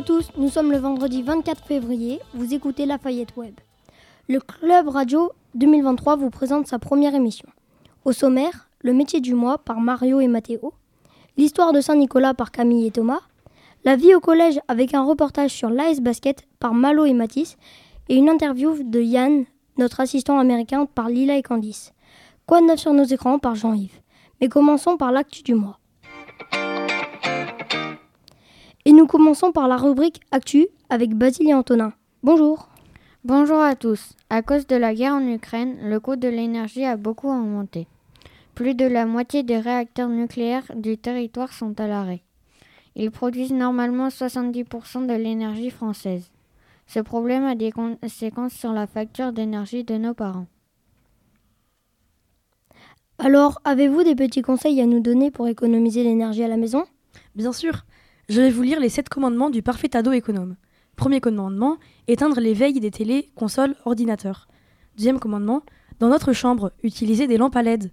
À tous, nous sommes le vendredi 24 février, vous écoutez Lafayette Web. Le Club Radio 2023 vous présente sa première émission. Au sommaire, le métier du mois par Mario et Mathéo, l'histoire de Saint-Nicolas par Camille et Thomas, la vie au collège avec un reportage sur l'Ice Basket par Malo et Mathis, et une interview de Yann, notre assistant américain par Lila et Candice. Quoi de neuf sur nos écrans par Jean-Yves? Mais commençons par l'actu du mois. Et nous commençons par la rubrique Actu avec Basile et Antonin. Bonjour. Bonjour à tous. À cause de la guerre en Ukraine, le coût de l'énergie a beaucoup augmenté. Plus de la moitié des réacteurs nucléaires du territoire sont à l'arrêt. Ils produisent normalement 70% de l'énergie française. Ce problème a des conséquences sur la facture d'énergie de nos parents. Alors, avez-vous des petits conseils à nous donner pour économiser l'énergie à la maison? Bien sûr. Je vais vous lire les 7 commandements du parfait ado économe. Premier commandement, éteindre les veilles des télés, consoles, ordinateurs. Deuxième commandement, dans notre chambre, utiliser des lampes à LED.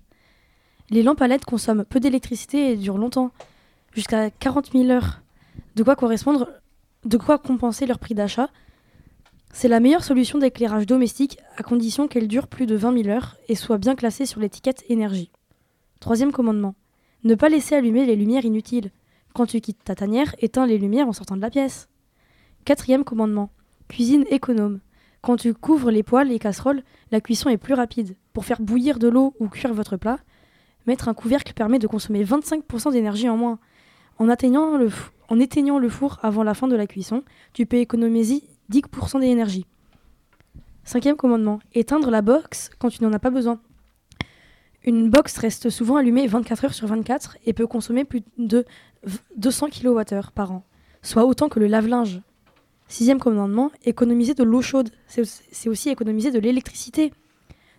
Les lampes à LED consomment peu d'électricité et durent longtemps, jusqu'à 40 000 heures. De quoi correspondre, de quoi compenser leur prix d'achat? C'est la meilleure solution d'éclairage domestique à condition qu'elle dure plus de 20 000 heures et soit bien classée sur l'étiquette énergie. Troisième commandement. Ne pas laisser allumer les lumières inutiles. Quand tu quittes ta tanière, éteins les lumières en sortant de la pièce. Quatrième commandement. Cuisine économe. Quand tu couvres les poêles et casseroles, la cuisson est plus rapide. Pour faire bouillir de l'eau ou cuire votre plat, mettre un couvercle permet de consommer 25% d'énergie en moins. En, éteignant le four avant la fin de la cuisson, tu peux économiser 10% d'énergie. Cinquième commandement, éteindre la box quand tu n'en as pas besoin. Une box reste souvent allumée 24 heures sur 24 et peut consommer plus de 200 kWh par an, soit autant que le lave-linge. Sixième commandement, économiser de l'eau chaude. C'est aussi économiser de l'électricité.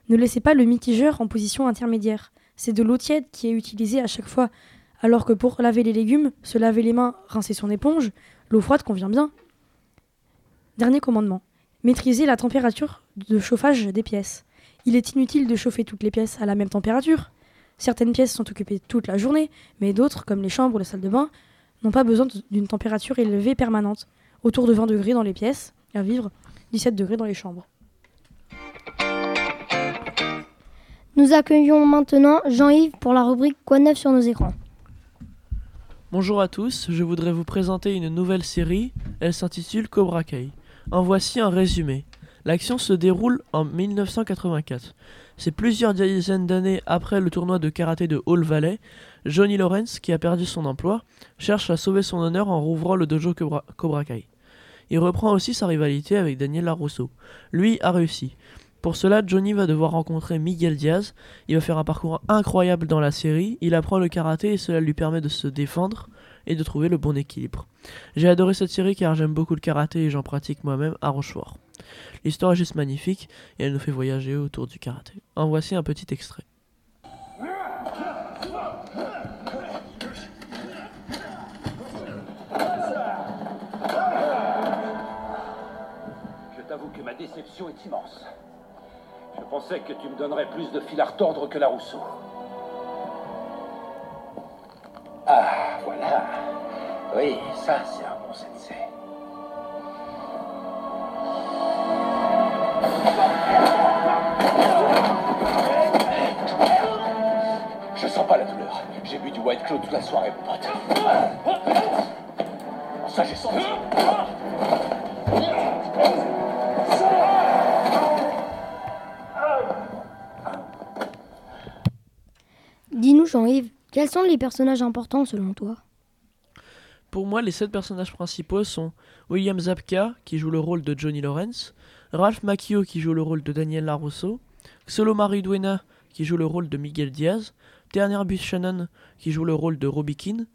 Ne laissez pas le mitigeur en position intermédiaire. C'est de l'eau tiède qui est utilisée à chaque fois, alors que pour laver les légumes, se laver les mains, rincer son éponge, l'eau froide convient bien. Dernier commandement. Maîtriser la température de chauffage des pièces. Il est inutile de chauffer toutes les pièces à la même température. Certaines pièces sont occupées toute la journée, mais d'autres, comme les chambres ou les salles de bain, n'ont pas besoin d'une température élevée permanente, autour de 20 degrés dans les pièces, à vivre 17 degrés dans les chambres. Nous accueillons maintenant Jean-Yves pour la rubrique Quoi neuf sur nos écrans. Bonjour à tous, je voudrais vous présenter une nouvelle série, elle s'intitule Cobra Kai. En voici un résumé. L'action se déroule en 1984. C'est plusieurs dizaines d'années après le tournoi de karaté de Hall Valley. Johnny Lawrence, qui a perdu son emploi, cherche à sauver son honneur en rouvrant le dojo Cobra, Kai. Il reprend aussi sa rivalité avec Daniel LaRusso. Lui a réussi. Pour cela, Johnny va devoir rencontrer Miguel Diaz. Il va faire un parcours incroyable dans la série. Il apprend le karaté et cela lui permet de se défendre et de trouver le bon équilibre. J'ai adoré cette série car j'aime beaucoup le karaté et j'en pratique moi-même à Rochefort. L'histoire est juste magnifique et elle nous fait voyager autour du karaté. En voici un petit extrait. Je t'avoue que ma déception est immense. Je pensais que tu me donnerais plus de fil à retordre que la Rousseau. Ah, voilà. Oui, ça, c'est un bon sensei. J'ai bu du White Claw toute la soirée, mon pote. Ça, j'ai senti. Dis-nous, Jean-Yves, quels sont les personnages importants selon toi? Pour moi, les sept personnages principaux sont William Zabka, qui joue le rôle de Johnny Lawrence, Ralph Macchio, qui joue le rôle de Daniel LaRusso, Xolo Mariduena, qui joue le rôle de Miguel Diaz, Terner Buchanan, qui joue le rôle de Robbie Keane,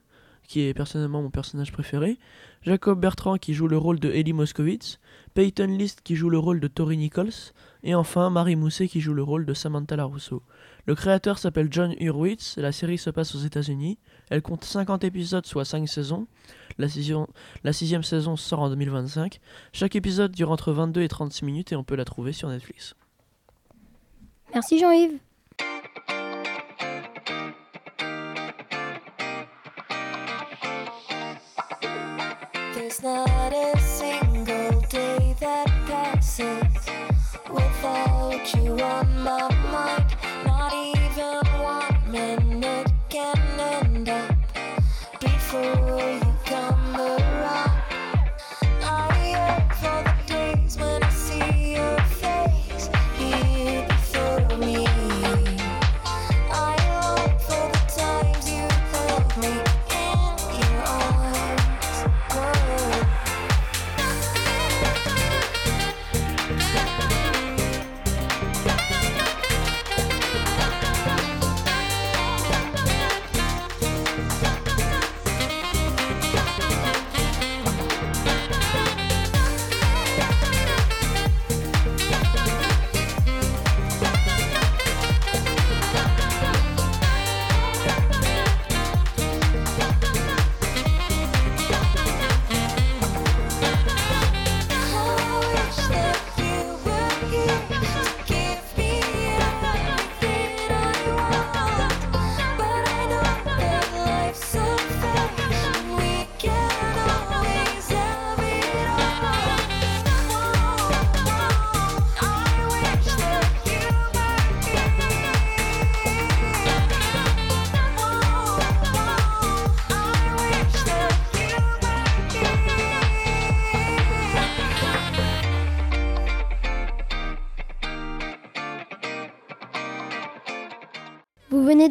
qui est personnellement mon personnage préféré, Jacob Bertrand qui joue le rôle de Ellie Moskowitz, Peyton List qui joue le rôle de Tori Nichols, et enfin Marie Mousset qui joue le rôle de Samantha LaRusso. Le créateur s'appelle John Hurwitz, la série se passe aux États-Unis, elle compte 50 épisodes, soit 5 saisons, la, la sixième saison sort en 2025, chaque épisode dure entre 22 et 36 minutes et on peut la trouver sur Netflix. Merci Jean-Yves. Without you, I'm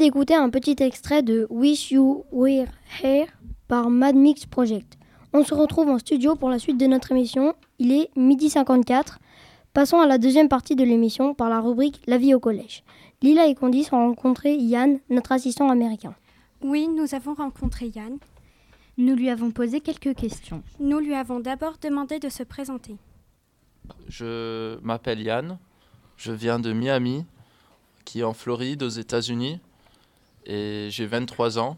d'écouter un petit extrait de Wish You Were Here par Mad Mix Project. On se retrouve en studio pour la suite de notre émission. Il est midi 54. Passons à la deuxième partie de l'émission par la rubrique La vie au collège. Lila et Candice ont rencontré Yann, notre assistant américain. Oui, nous avons rencontré Yann. Nous lui avons posé quelques questions. Nous lui avons d'abord demandé de se présenter. Je m'appelle Yann, je viens de Miami, qui est en Floride, aux États-Unis, et j'ai 23 ans.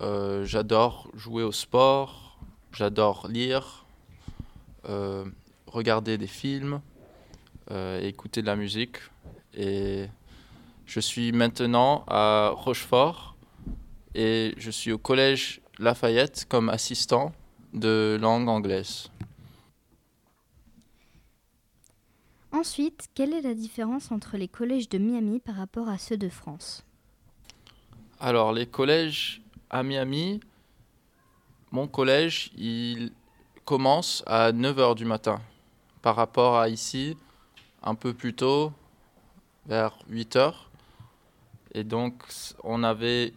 Euh, j'adore jouer au sport, j'adore lire, euh, regarder des films, euh, écouter de la musique. Et je suis maintenant à Rochefort et je suis au collège Lafayette comme assistant de langue anglaise. Ensuite, quelle est la différence entre les collèges de Miami par rapport à ceux de France? Alors, les collèges à Miami, mon collège, il commence à 9h du matin. Par rapport à ici, un peu plus tôt, vers 8h. Et donc, on avait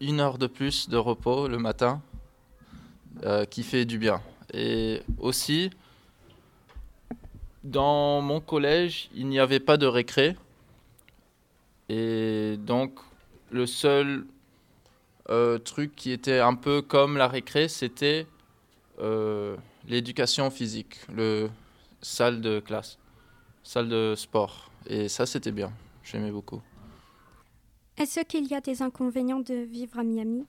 une heure de plus de repos le matin, euh, qui fait du bien. Et aussi, dans mon collège, il n'y avait pas de récré. Et donc, le seul euh, truc qui était un peu comme la récré, c'était euh, l'éducation physique, le salle de classe, salle de sport. Et ça, c'était bien. J'aimais beaucoup. Est-ce qu'il y a des inconvénients de vivre à Miami?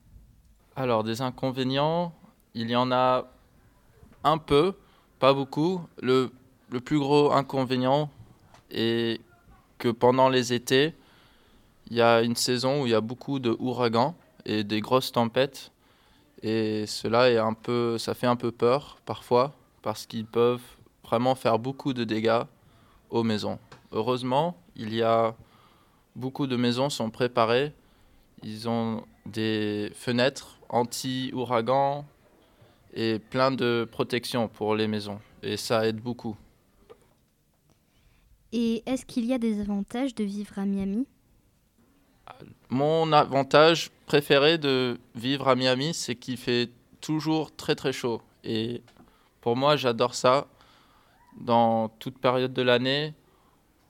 Alors, des inconvénients, il y en a un peu, pas beaucoup. Le, le plus gros inconvénient est que pendant les étés, il y a une saison où il y a beaucoup de ouragans et des grosses tempêtes. Et cela est un peu, ça fait un peu peur parfois parce qu'ils peuvent vraiment faire beaucoup de dégâts aux maisons. Heureusement, il y a beaucoup de maisons sont préparées. Ils ont des fenêtres anti-ouragan et plein de protections pour les maisons. Et ça aide beaucoup. Et est-ce qu'il y a des avantages de vivre à Miami? Mon avantage préféré de vivre à Miami, c'est qu'il fait toujours très très chaud. Et pour moi, j'adore ça. Dans toute période de l'année,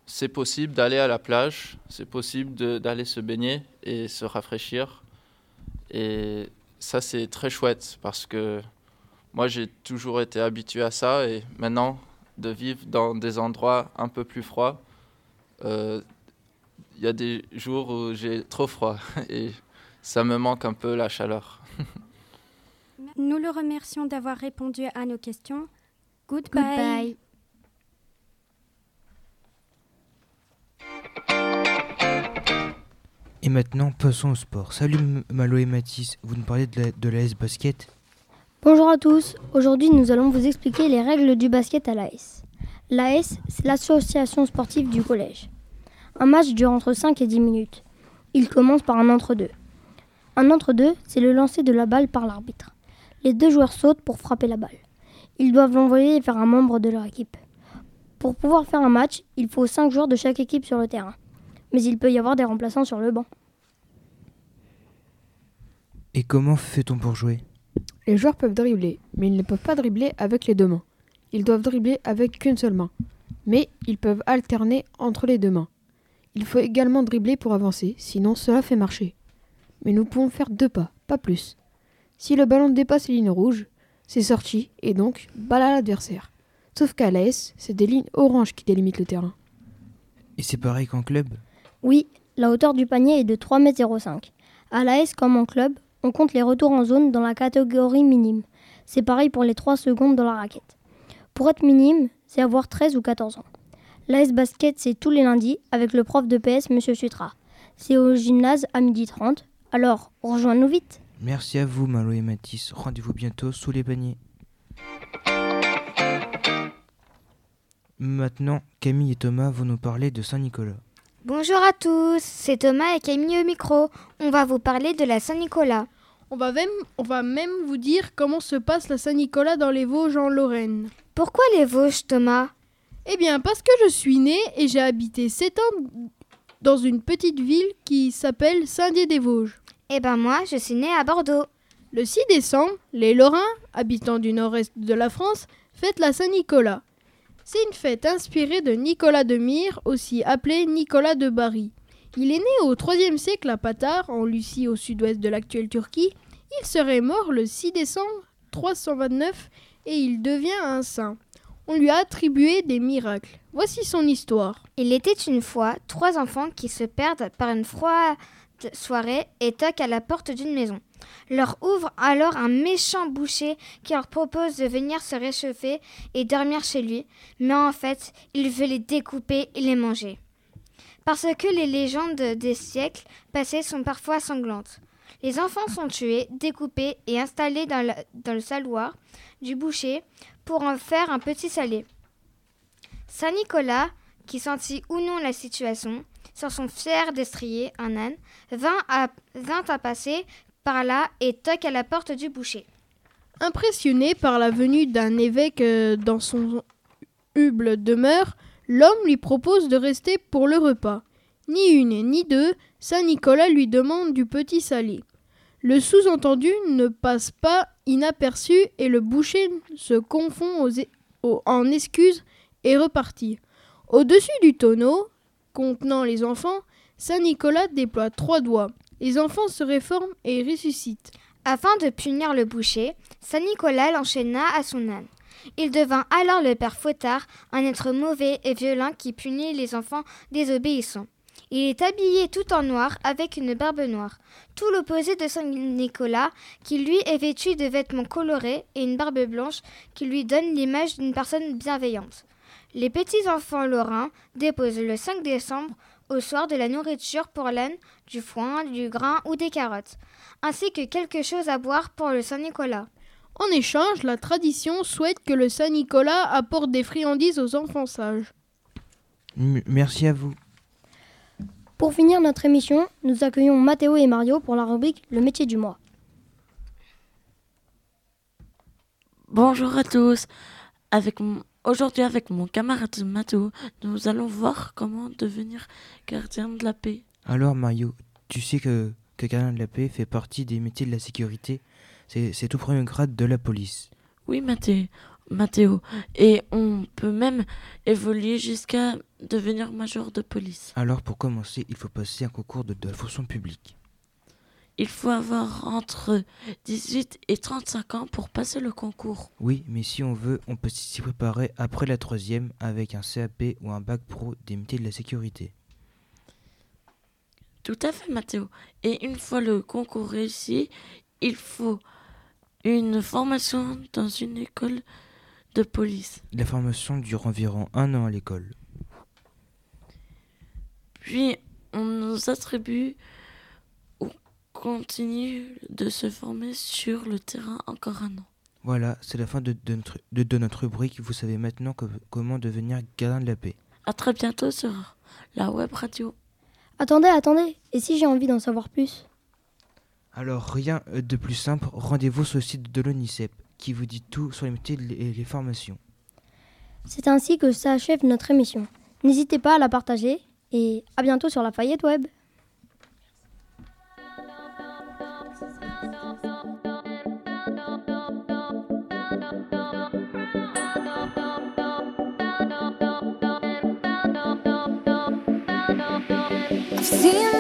c'est possible d'aller à la plage, c'est possible d'aller se baigner et se rafraîchir. Et ça, c'est très chouette parce que moi, j'ai toujours été habitué à ça et maintenant, de vivre dans des endroits un peu plus froids, euh, il y a des jours où j'ai trop froid et ça me manque un peu la chaleur. Nous le remercions d'avoir répondu à nos questions. Goodbye. Goodbye. Et maintenant, passons au sport. Salut Malo et Mathis, vous nous parlez de la, de l'AS Basket Bonjour à tous, aujourd'hui nous allons vous expliquer les règles du basket à l'AS. L'AS, c'est l'association sportive du collège. Un match dure entre 5 et 10 minutes. Il commence par un entre-deux. Un entre-deux, c'est le lancer de la balle par l'arbitre. Les deux joueurs sautent pour frapper la balle. Ils doivent l'envoyer vers un membre de leur équipe. Pour pouvoir faire un match, il faut 5 joueurs de chaque équipe sur le terrain. Mais il peut y avoir des remplaçants sur le banc. Et comment fait-on pour jouer? Les joueurs peuvent dribbler, mais ils ne peuvent pas dribbler avec les deux mains. Ils doivent dribbler avec qu'une seule main. Mais ils peuvent alterner entre les deux mains. Il faut également dribbler pour avancer, sinon cela fait marcher. Mais nous pouvons faire deux pas, pas plus. Si le ballon dépasse les lignes rouges, c'est sorti et donc balle à l'adversaire. Sauf qu'à l'AS, c'est des lignes oranges qui délimitent le terrain. Et c'est pareil qu'en club? Oui, la hauteur du panier est de 3,05 m. À l'AS comme en club, on compte les retours en zone dans la catégorie minime. C'est pareil pour les 3 secondes dans la raquette. Pour être minime, c'est avoir 13 ou 14 ans. L'AS basket, c'est tous les lundis avec le prof de PS, Monsieur Sutra. C'est au gymnase à 12h30. Alors, rejoins-nous vite. Merci à vous, Malo et Mathis. Rendez-vous bientôt sous les paniers. Maintenant, Camille et Thomas vont nous parler de Saint-Nicolas. Bonjour à tous, c'est Thomas et Camille au micro. On va vous parler de la Saint-Nicolas. On va, même, on va même vous dire comment se passe la Saint-Nicolas dans les Vosges en Lorraine. Pourquoi les Vosges, Thomas? Eh bien, parce que je suis né et j'ai habité 7 ans dans une petite ville qui s'appelle Saint-Dié-des-Vosges. Eh ben moi, je suis né à Bordeaux. Le 6 décembre, les Lorrains, habitants du nord-est de la France, fêtent la Saint-Nicolas. C'est une fête inspirée de Nicolas de Myre, aussi appelé Nicolas de Bari. Il est né au IIIe siècle à Patar, en Lucie au sud-ouest de l'actuelle Turquie. Il serait mort le 6 décembre 329 et il devient un saint. On lui a attribué des miracles. Voici son histoire. Il était une fois trois enfants qui se perdent par une froide soirée et toquent à la porte d'une maison. Leur ouvre alors un méchant boucher qui leur propose de venir se réchauffer et dormir chez lui, mais en fait, il veut les découper et les manger. Parce que les légendes des siècles passés sont parfois sanglantes. Les enfants sont tués, découpés et installés dans, le saloir du boucher pour en faire un petit salé. Saint Nicolas, qui sentit ou non la situation, sans son fier destrier, un âne, vint à, vint à passer par là et toque à la porte du boucher. Impressionné par la venue d'un évêque euh, dans son humble demeure, l'homme lui propose de rester pour le repas. Ni une ni deux, Saint Nicolas lui demande du petit salé. Le sous-entendu ne passe pas inaperçu et le boucher se confond en excuses et repartit. Au-dessus du tonneau, contenant les enfants, Saint Nicolas déploie trois doigts. Les enfants se réforment et ressuscitent. Afin de punir le boucher, Saint Nicolas l'enchaîna à son âne. Il devint alors le père Fouettard, un être mauvais et violent qui punit les enfants désobéissants. Il est habillé tout en noir avec une barbe noire, tout l'opposé de Saint Nicolas, qui lui est vêtu de vêtements colorés et une barbe blanche qui lui donne l'image d'une personne bienveillante. Les petits enfants lorrains déposent le 5 décembre au soir de la nourriture pour l'âne, du foin, du grain ou des carottes, ainsi que quelque chose à boire pour le Saint-Nicolas. En échange, la tradition souhaite que le Saint-Nicolas apporte des friandises aux enfants sages. merci à vous. Pour finir notre émission, nous accueillons Mathéo et Mario pour la rubrique Le métier du mois. Bonjour à tous. Avec Aujourd'hui, avec mon camarade Mathéo, nous allons voir comment devenir gardien de la paix. Alors, Mario, tu sais que, que gardien de la paix fait partie des métiers de la sécurité. C'est tout premier grade de la police. Oui, Mathéo. Mathéo. Et on peut même évoluer jusqu'à devenir major de police. Alors, pour commencer, il faut passer un concours de, de la fonction publique il faut avoir entre 18 et 35 ans pour passer le concours. Oui, mais si on veut, on peut s'y préparer après la troisième avec un CAP ou un bac pro des métiers de la sécurité. Tout à fait, Mathéo. Et une fois le concours réussi, il faut une formation dans une école de police. La formation dure environ un an à l'école. Puis, on nous attribue continue de se former sur le terrain encore un an. Voilà, c'est la fin de, de notre, de, de notre rubrique. Vous savez maintenant que- comment devenir gardien de la paix. À très bientôt sur la web radio. Attendez, attendez. Et si j'ai envie d'en savoir plus? Alors, rien de plus simple, rendez-vous sur le site de l'ONICEP qui vous dit tout sur les métiers et les formations. C'est ainsi que s'achève notre émission. N'hésitez pas à la partager et à bientôt sur la Fayette Web. I've seen